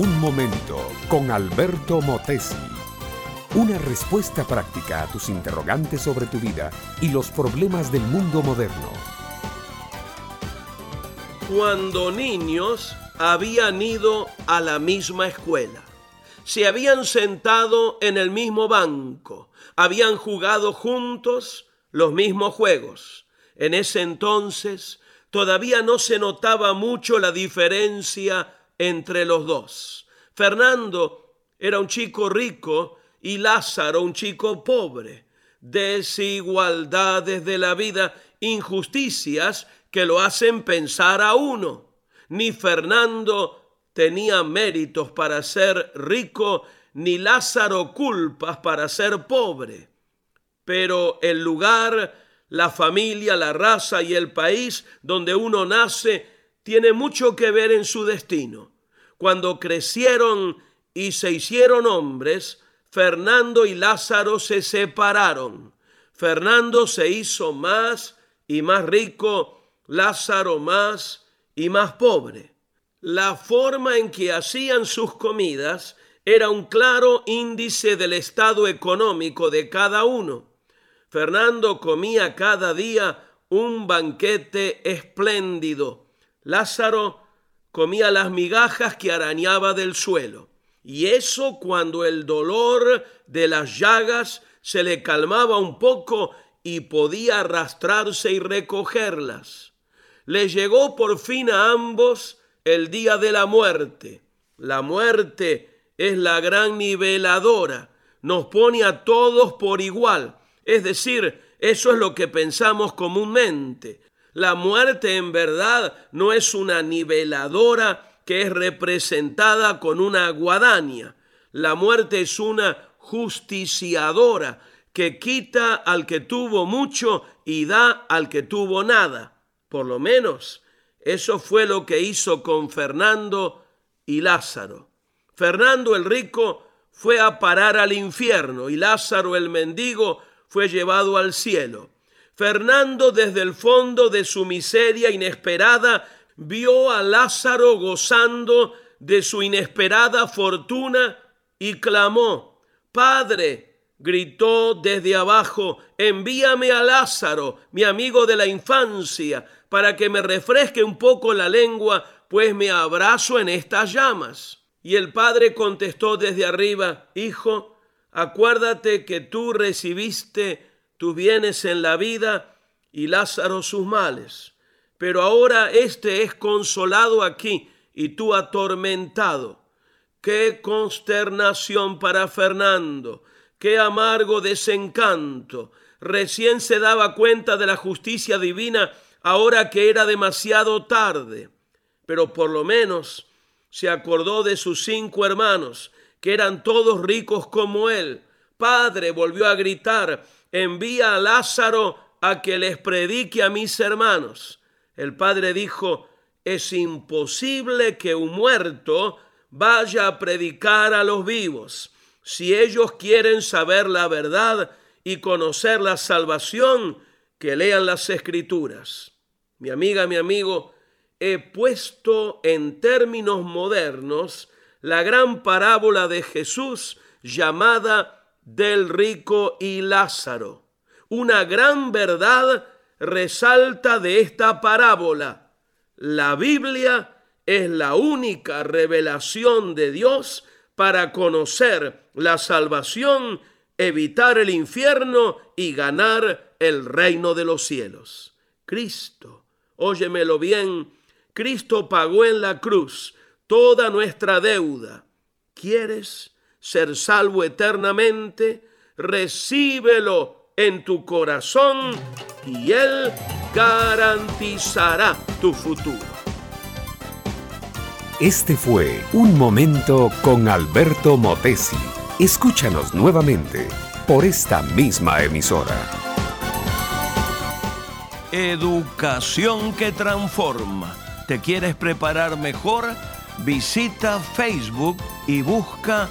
Un momento con Alberto Motesi. Una respuesta práctica a tus interrogantes sobre tu vida y los problemas del mundo moderno. Cuando niños habían ido a la misma escuela, se habían sentado en el mismo banco, habían jugado juntos los mismos juegos. En ese entonces todavía no se notaba mucho la diferencia entre los dos. Fernando era un chico rico y Lázaro un chico pobre. Desigualdades de la vida, injusticias que lo hacen pensar a uno. Ni Fernando tenía méritos para ser rico, ni Lázaro culpas para ser pobre. Pero el lugar, la familia, la raza y el país donde uno nace tiene mucho que ver en su destino. Cuando crecieron y se hicieron hombres, Fernando y Lázaro se separaron. Fernando se hizo más y más rico, Lázaro más y más pobre. La forma en que hacían sus comidas era un claro índice del estado económico de cada uno. Fernando comía cada día un banquete espléndido. Lázaro comía las migajas que arañaba del suelo. Y eso cuando el dolor de las llagas se le calmaba un poco y podía arrastrarse y recogerlas. Le llegó por fin a ambos el día de la muerte. La muerte es la gran niveladora, nos pone a todos por igual. Es decir, eso es lo que pensamos comúnmente. La muerte en verdad no es una niveladora que es representada con una guadaña. La muerte es una justiciadora que quita al que tuvo mucho y da al que tuvo nada. Por lo menos eso fue lo que hizo con Fernando y Lázaro. Fernando el rico fue a parar al infierno y Lázaro el mendigo fue llevado al cielo. Fernando desde el fondo de su miseria inesperada vio a Lázaro gozando de su inesperada fortuna y clamó, Padre, gritó desde abajo, envíame a Lázaro, mi amigo de la infancia, para que me refresque un poco la lengua, pues me abrazo en estas llamas. Y el padre contestó desde arriba, Hijo, acuérdate que tú recibiste tus bienes en la vida y Lázaro sus males pero ahora éste es consolado aquí y tú atormentado. Qué consternación para Fernando, qué amargo desencanto. Recién se daba cuenta de la justicia divina ahora que era demasiado tarde, pero por lo menos se acordó de sus cinco hermanos, que eran todos ricos como él. Padre, volvió a gritar, envía a Lázaro a que les predique a mis hermanos. El padre dijo, es imposible que un muerto vaya a predicar a los vivos. Si ellos quieren saber la verdad y conocer la salvación, que lean las escrituras. Mi amiga, mi amigo, he puesto en términos modernos la gran parábola de Jesús llamada del rico y Lázaro. Una gran verdad resalta de esta parábola. La Biblia es la única revelación de Dios para conocer la salvación, evitar el infierno y ganar el reino de los cielos. Cristo, óyemelo bien, Cristo pagó en la cruz toda nuestra deuda. ¿Quieres ser salvo eternamente? Recíbelo en tu corazón y Él garantizará tu futuro. Este fue Un Momento con Alberto Motesi. Escúchanos nuevamente por esta misma emisora. Educación que transforma. ¿Te quieres preparar mejor? Visita Facebook y busca